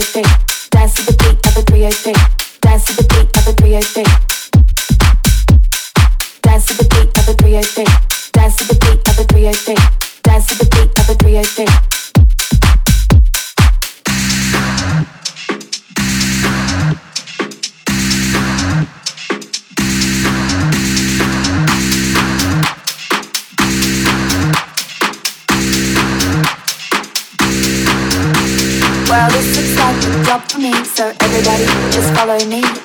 303. Dance to the beat of the 303. Dance to the beat of the 303. Dance to the beat of the 303. Dance to the beat of the 303. Dance to the beat of the 303.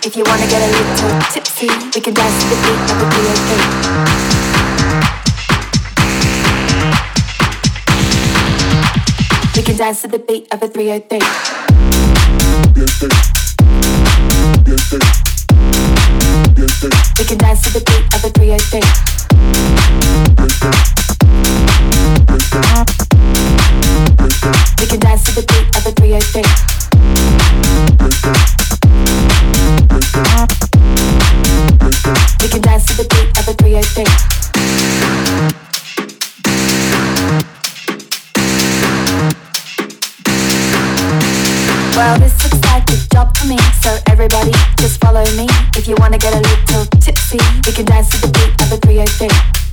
If you wanna get a little tipsy, we can dance to the beat of the B.O.K. We can dance to the beat of a 303. We can dance to the beat of a 303. We can dance to the beat of a 303. We can dance to the beat of a 303. Well, this looks like a job for me, so everybody just follow me. If you wanna get a little tipsy, we can dance to the beat of a 303.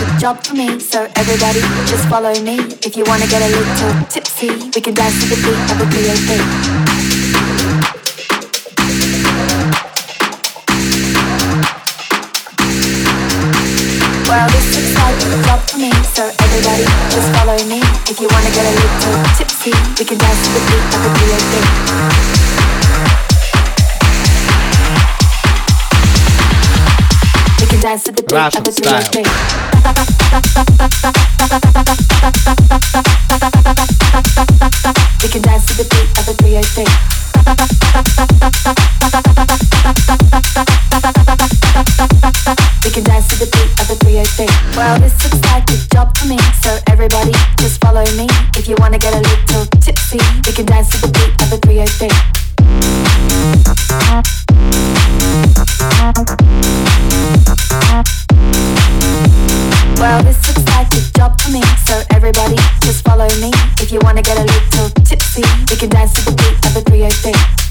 This a job for me, so everybody just follow me. If you wanna get a little tipsy, we can dance to the beat of the 303. Well, this looks like a job for me, so everybody just follow me. If you wanna get a little tipsy, we can dance to the beat of the B.O.B. dance to the beat of the B.O.B. We can dance to the beat of the B.O.B. We can dance to the beat of the 303. Well, this looks like a job for me, so everybody just follow me. If you wanna get a little tipsy, we can dance to the beat of the 303. Well, this looks like job me, so everybody just follow me. If you wanna get a little tipsy, we can dance to the beat of the 303.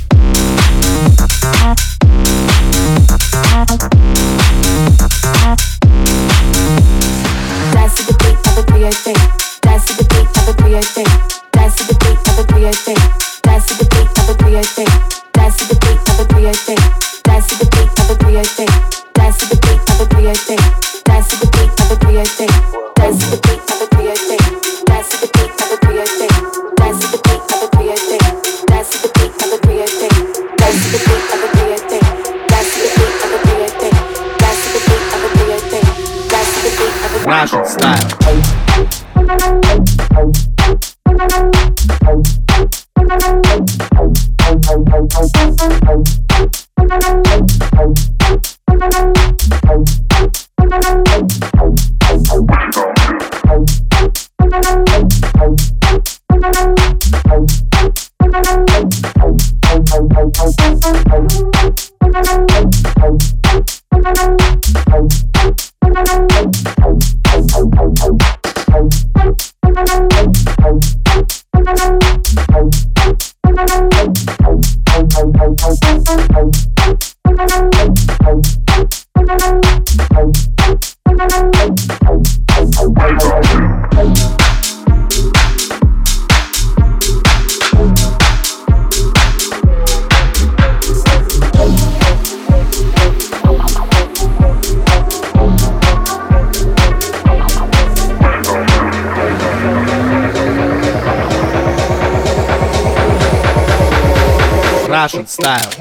Style.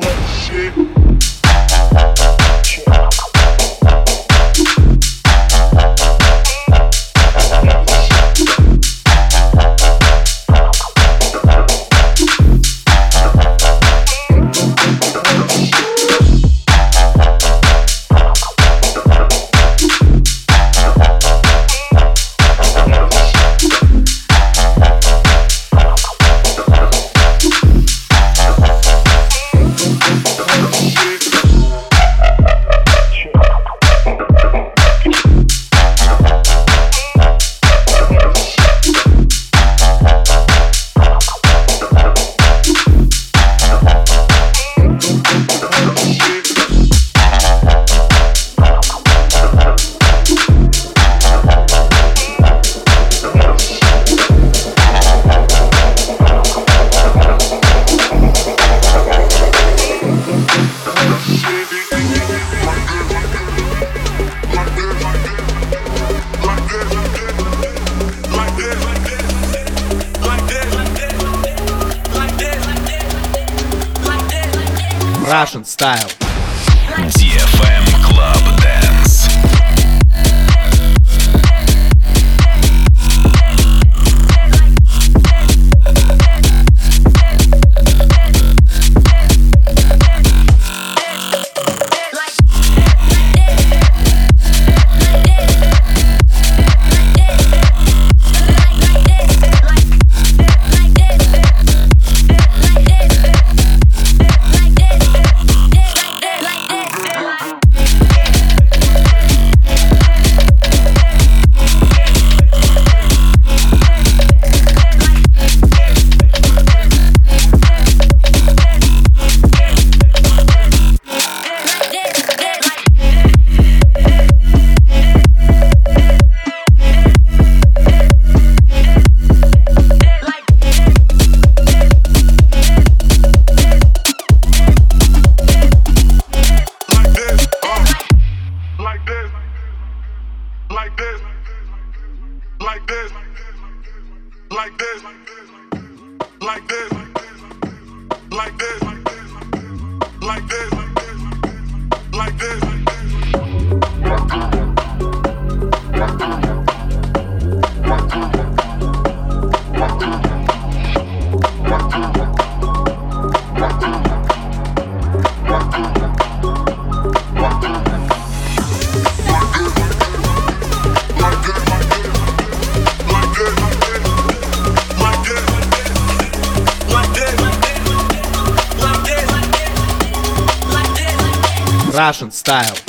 Style. Style.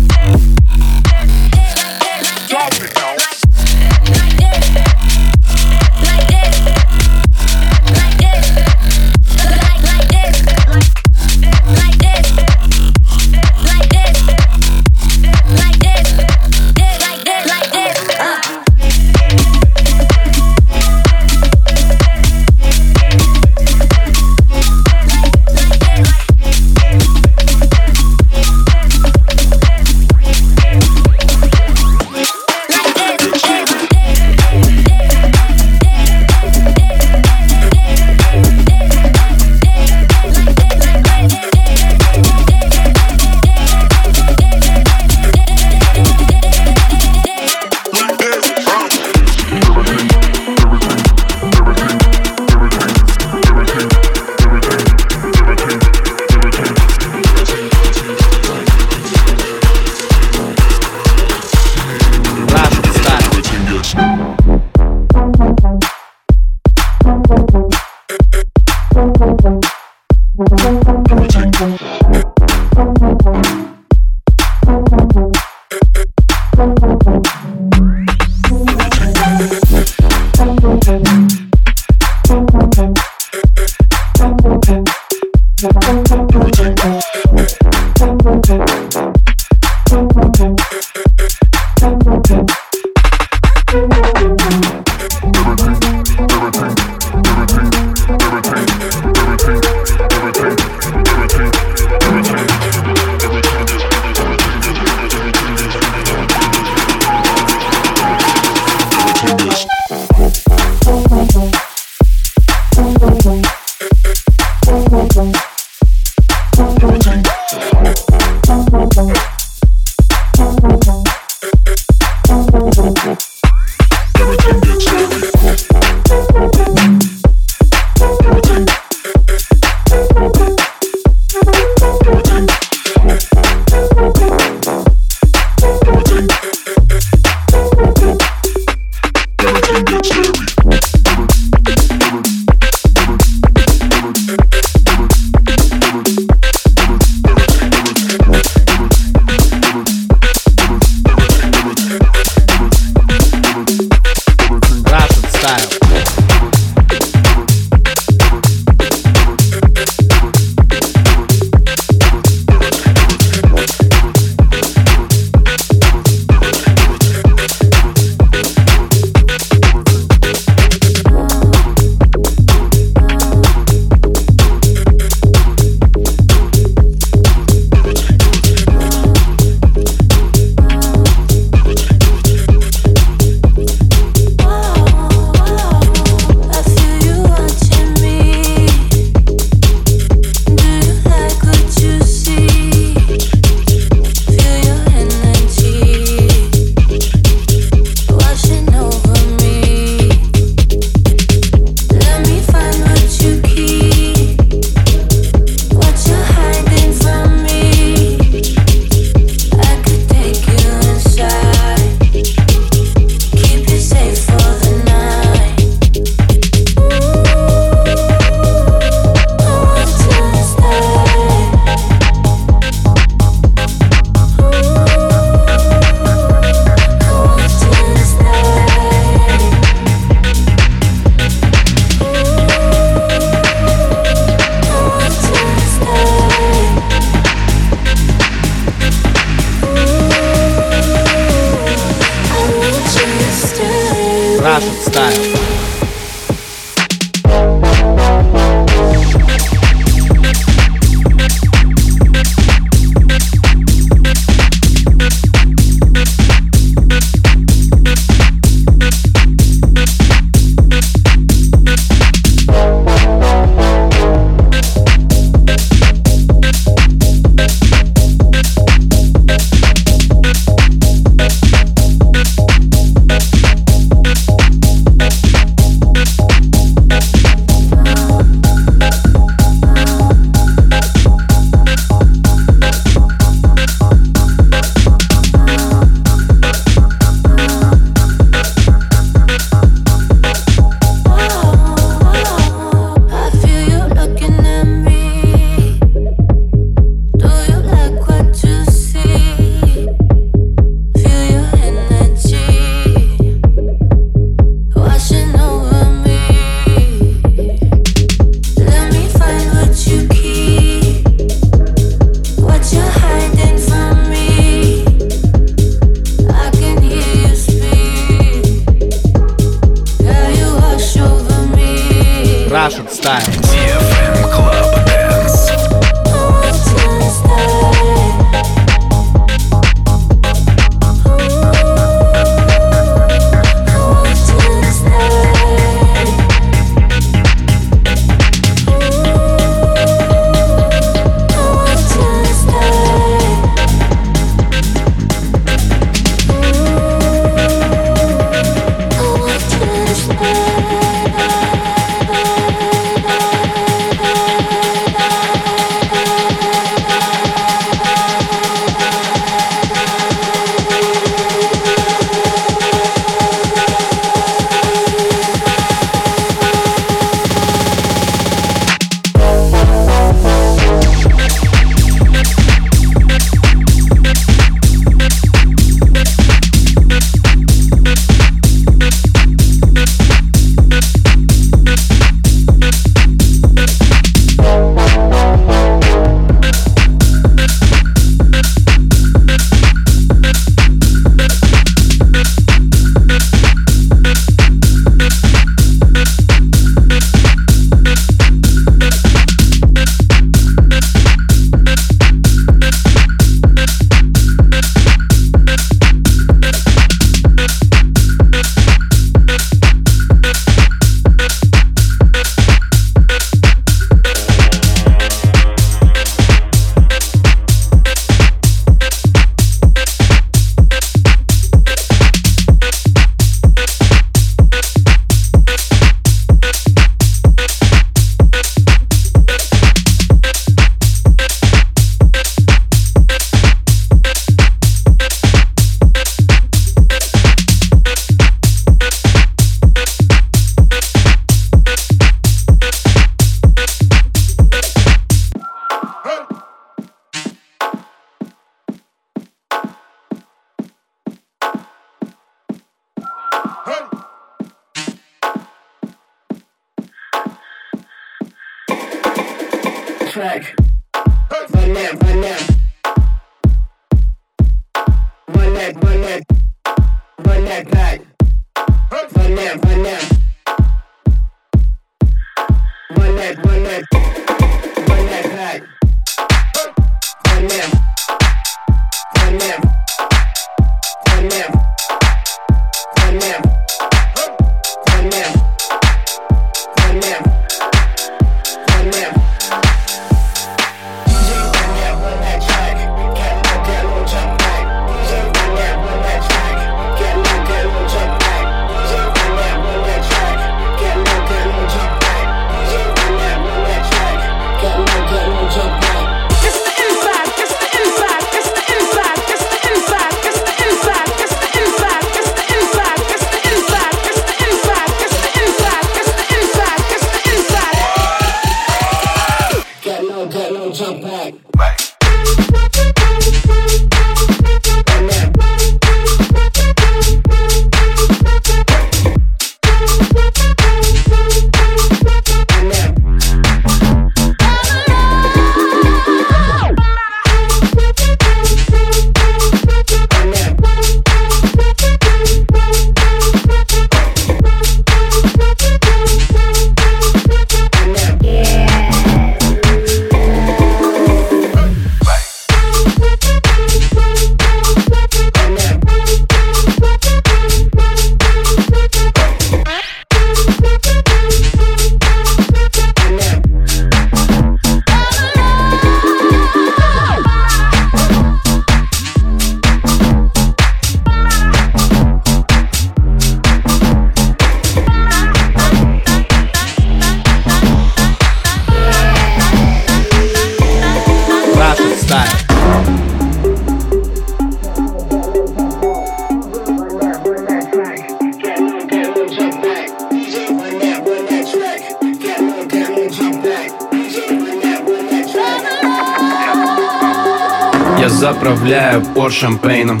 Шампейном.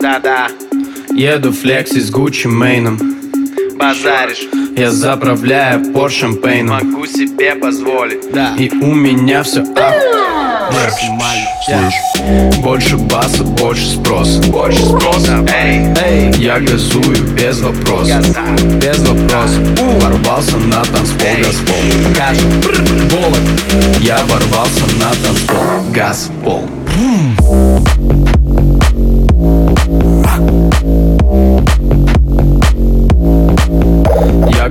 Да-да, Еду флекси с Гуччи Мейном. Базаришь. Я заправляю пор шампейном. Могу себе позволить. Да, И у меня все ах максимально Больше баса, больше спроса. Больше спроса. Эй, Эй, я газую без вопросов. Газа. Без вопросов. Ворвался на танцпол, газпол. Газ, Волок Я ворвался на танцпол, газпол. Я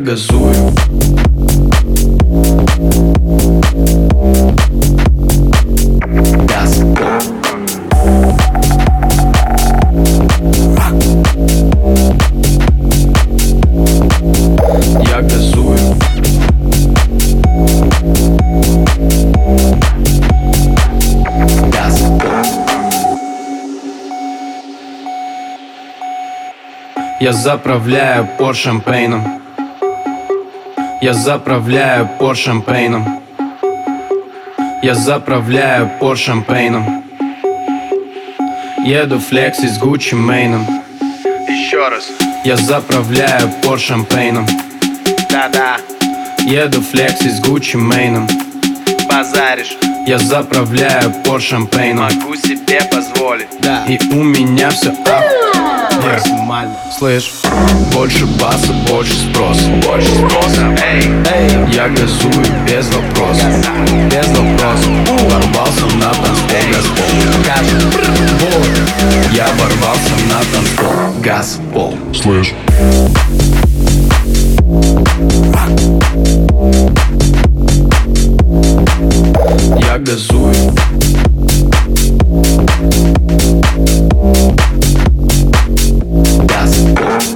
газую Газпол Я газую Я заправляю пор шампейном Я заправляю пор шампейном Я заправляю пор шампейном Еду флекси с Гуччи Мейном еще раз. Я заправляю пор шампейном Да-да, Еду флекси с Гуччи Мейном базаришь. Я заправляю пор шампейном Могу себе позволить. Да, И у меня все ах Слышь, больше баса, больше спроса. Больше спроса. Эй, Эй, я газую без вопросов. Без вопросов. Ворвался на танцпол, газпол. газ, Я ворвался на танцпол, газпол. Слышь, Я газую das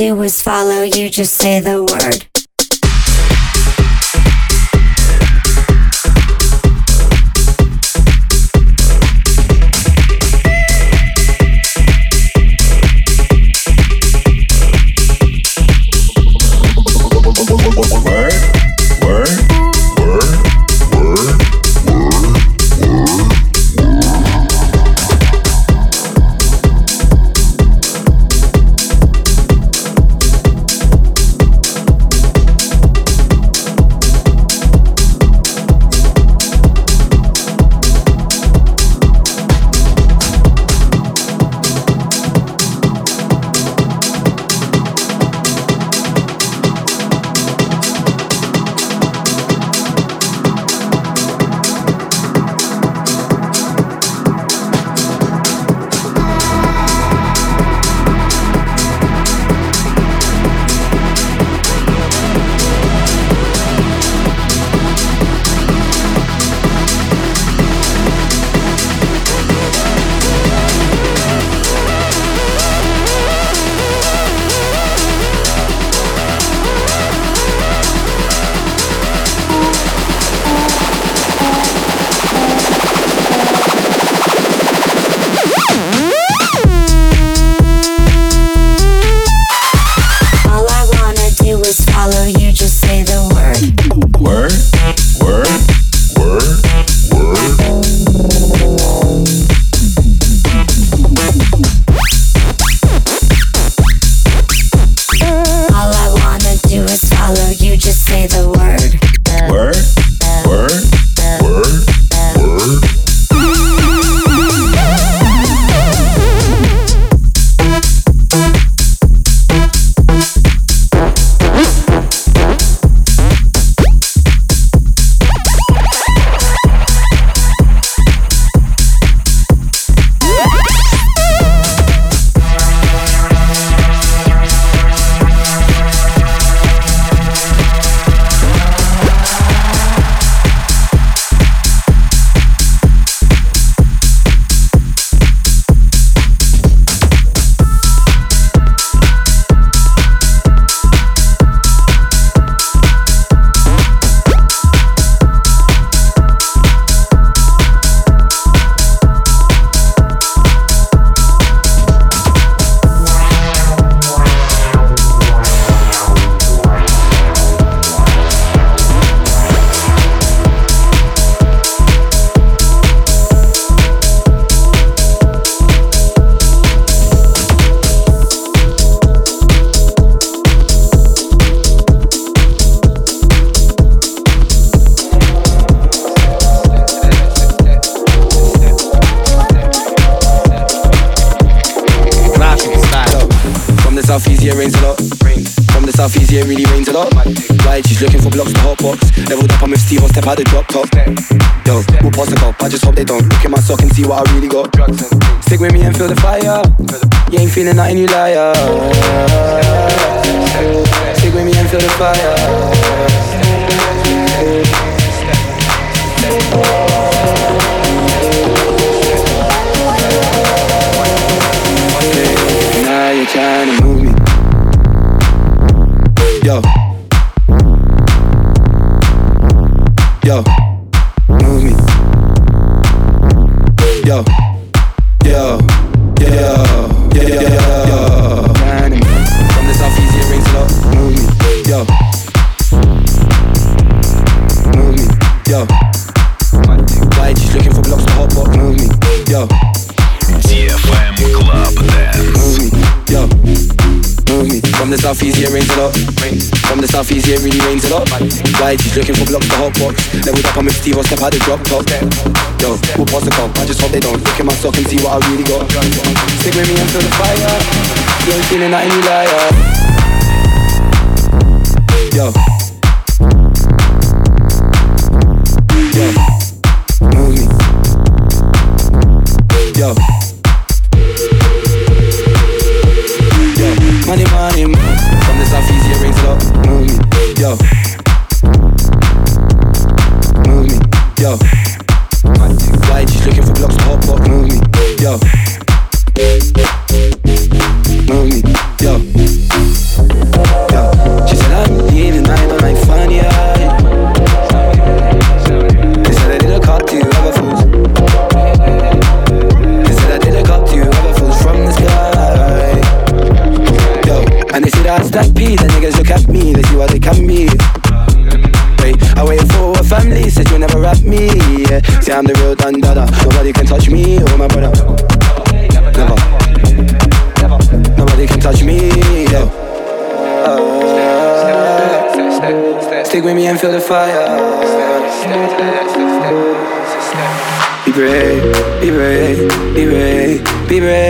do is follow you, just say the word. it really rains a lot. Right, she's looking for blocks to hotbox. Leveled up, I'm with Steve on step out the drop top. Yo, we'll pass the cup, I just hope they don't look at my sock and see what I really got. Stick with me and feel the fire. You ain't feeling nothing, you liar. Stick with me and feel the fire. From the southeast here rains a lot. From the southeast here really rains a lot. YG's looking for blocks to hot box? Leveled up, I'm with Steve, I'll step out the drop top. Yo, we'll pause the call, I just hope they don't Look in my sock and see what I really got. Stick with me until the fire. You ain't feeling that any liar. Yo. Yo. Move me. Yo. Money, money, man. From the southeast, yeah, rings it up. Move me, yo. Move me, yo. Why she's looking for blocks to hop, up? move me, yo. Move me. Be ready.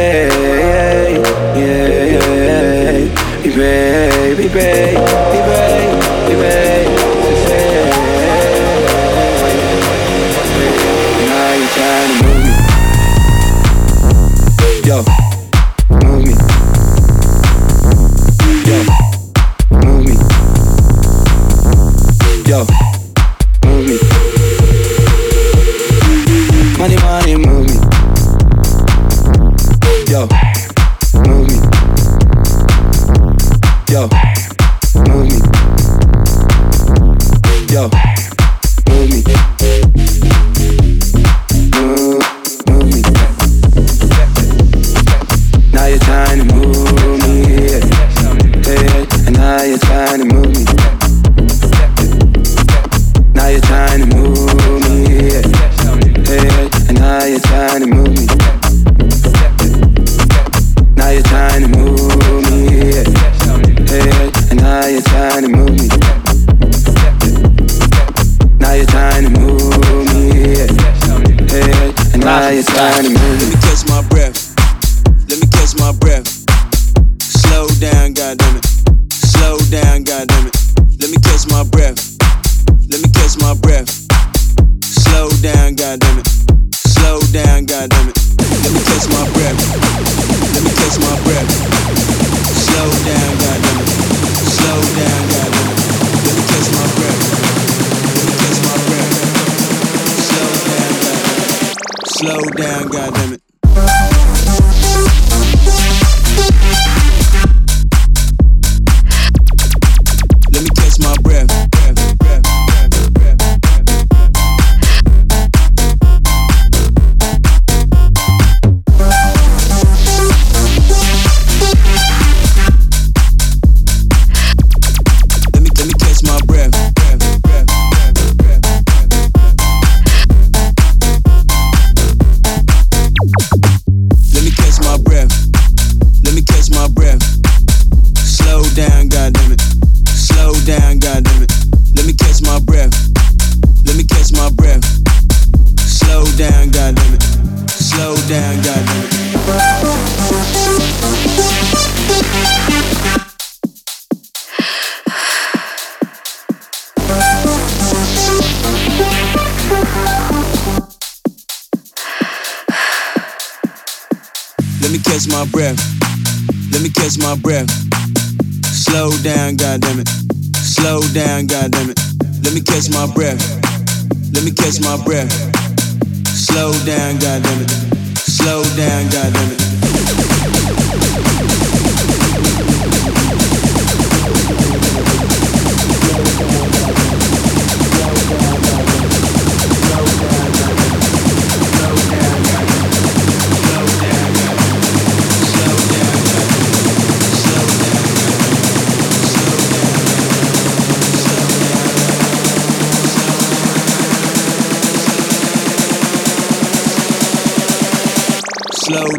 Bye.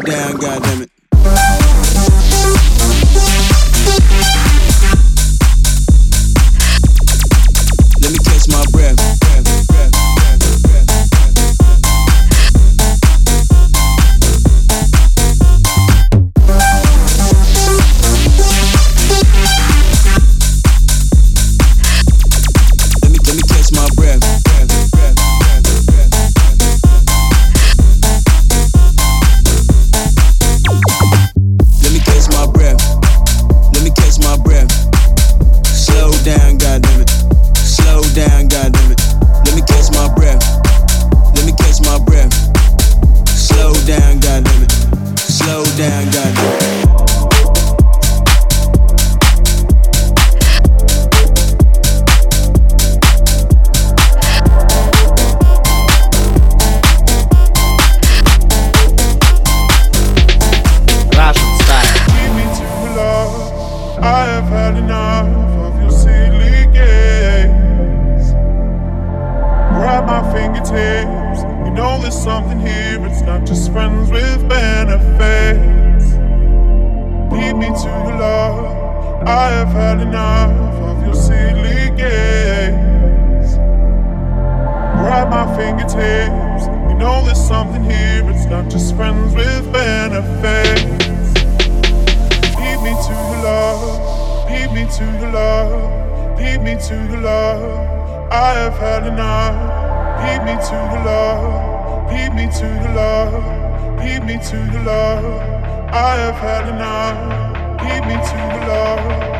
down, goddamn. not just friends with benefits. Lead me to your love, lead me to your love, lead me to your love. I have had enough. Lead me to your love, lead me to your love, lead me to your love. I have had enough. Lead me to your love.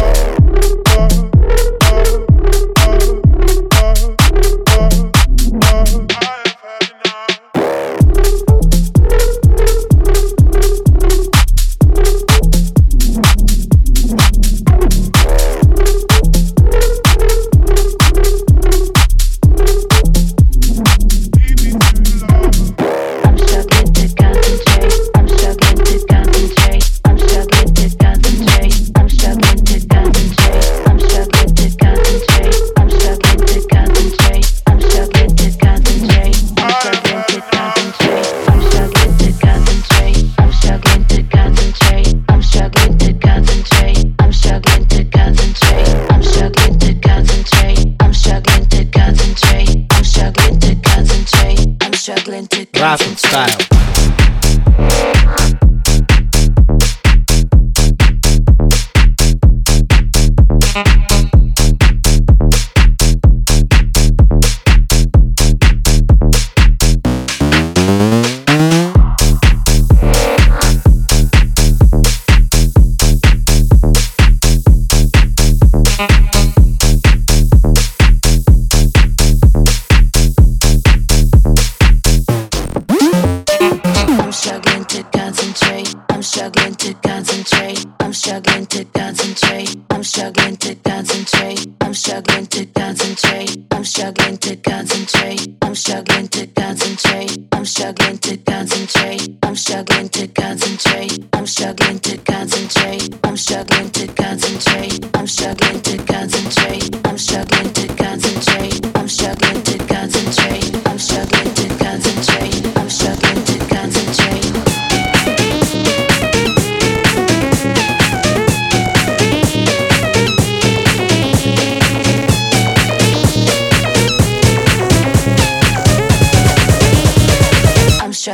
Bye.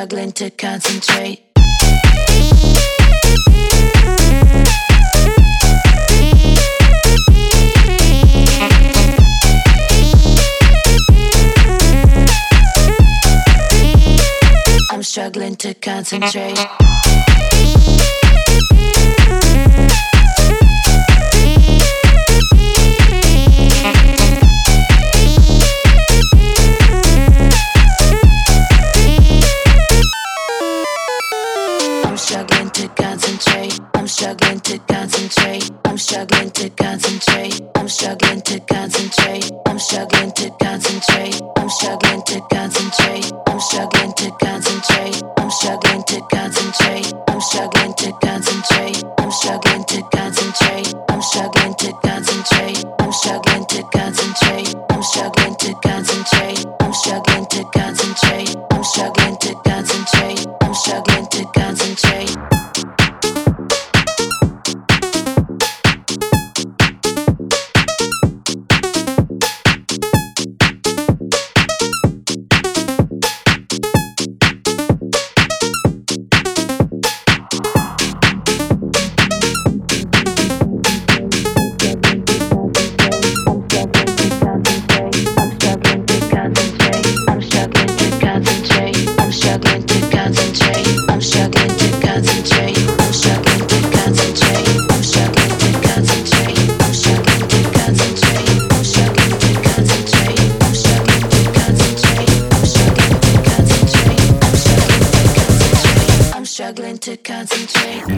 struggling to concentrate. I'm struggling to concentrate. to concentrate.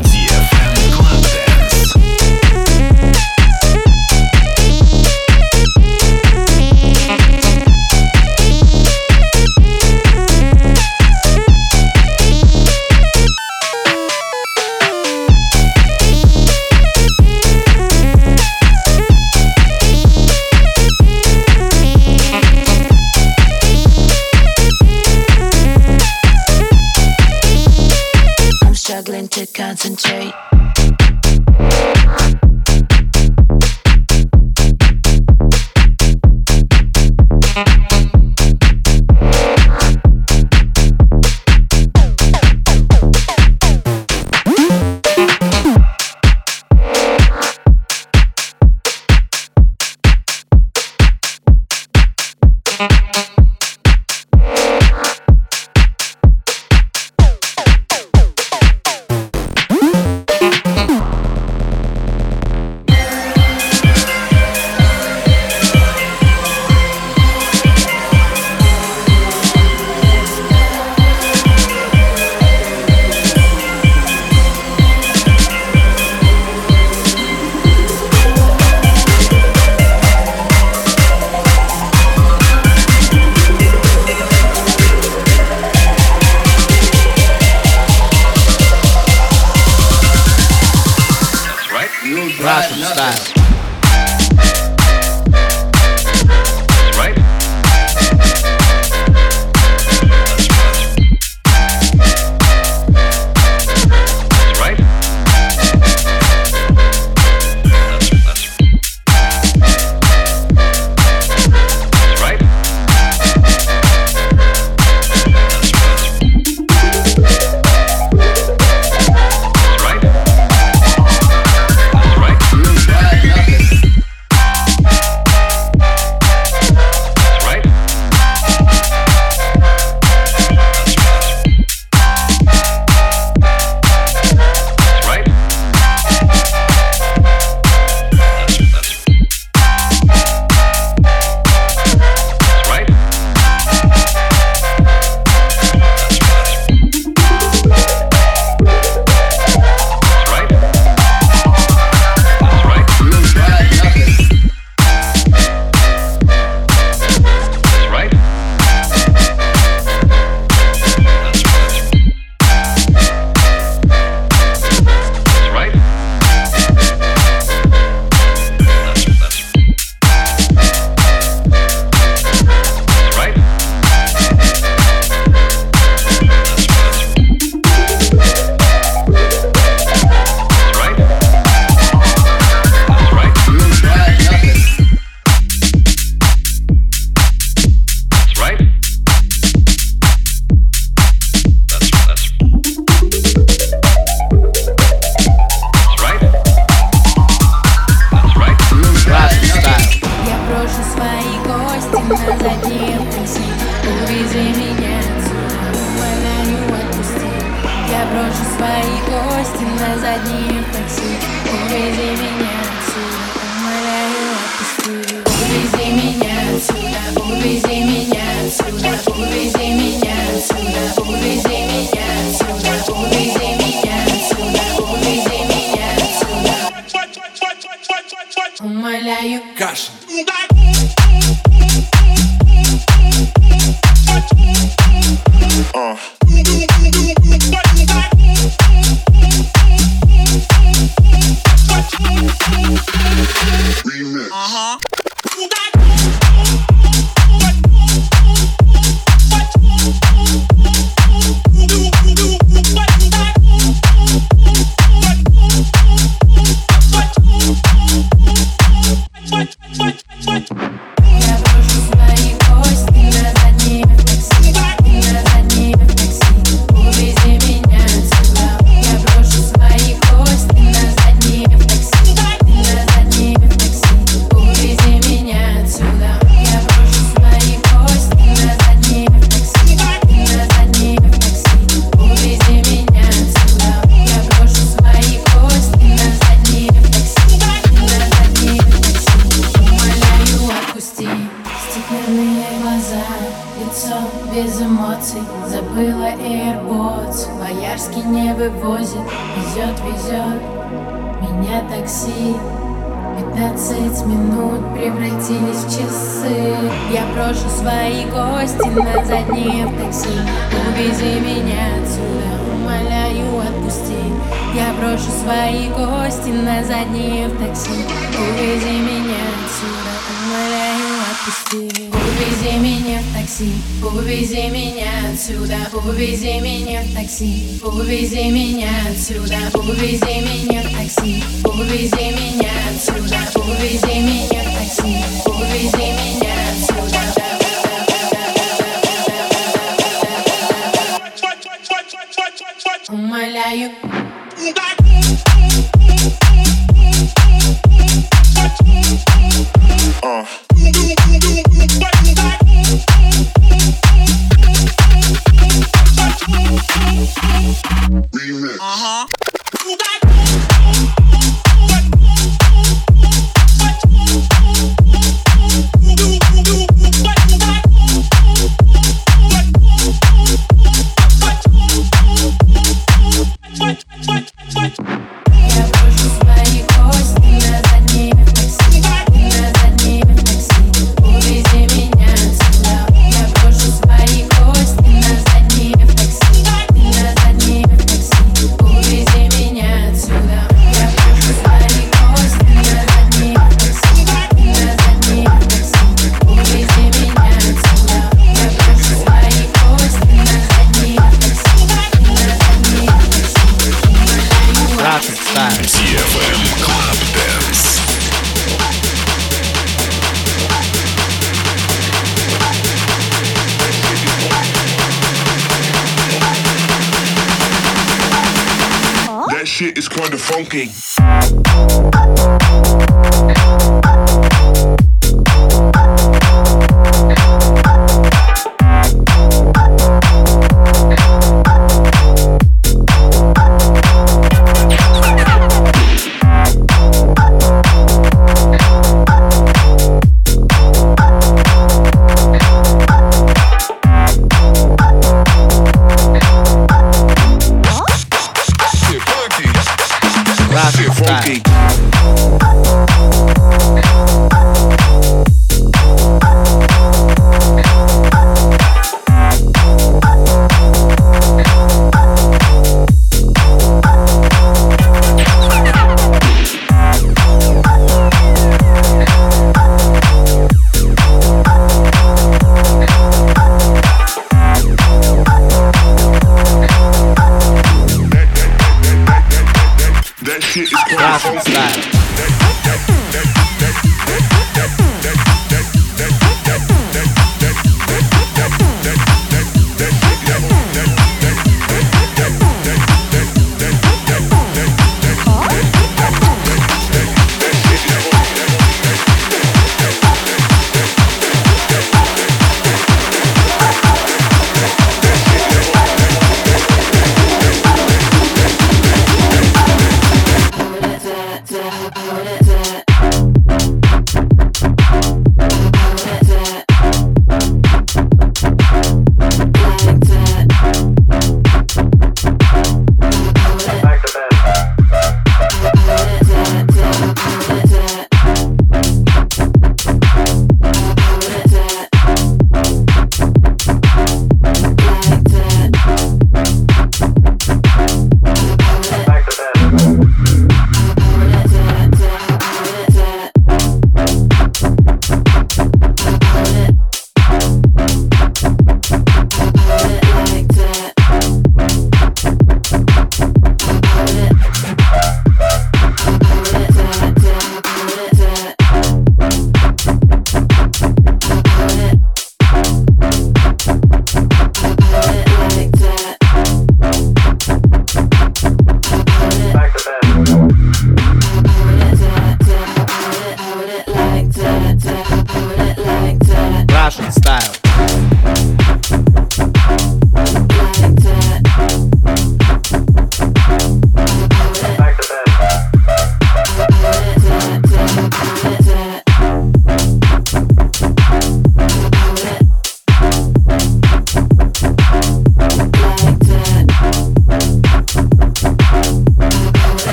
Увези меня отсюда, увези меня в такси, увези меня отсюда, увези меня в такси, увези меня отсюда.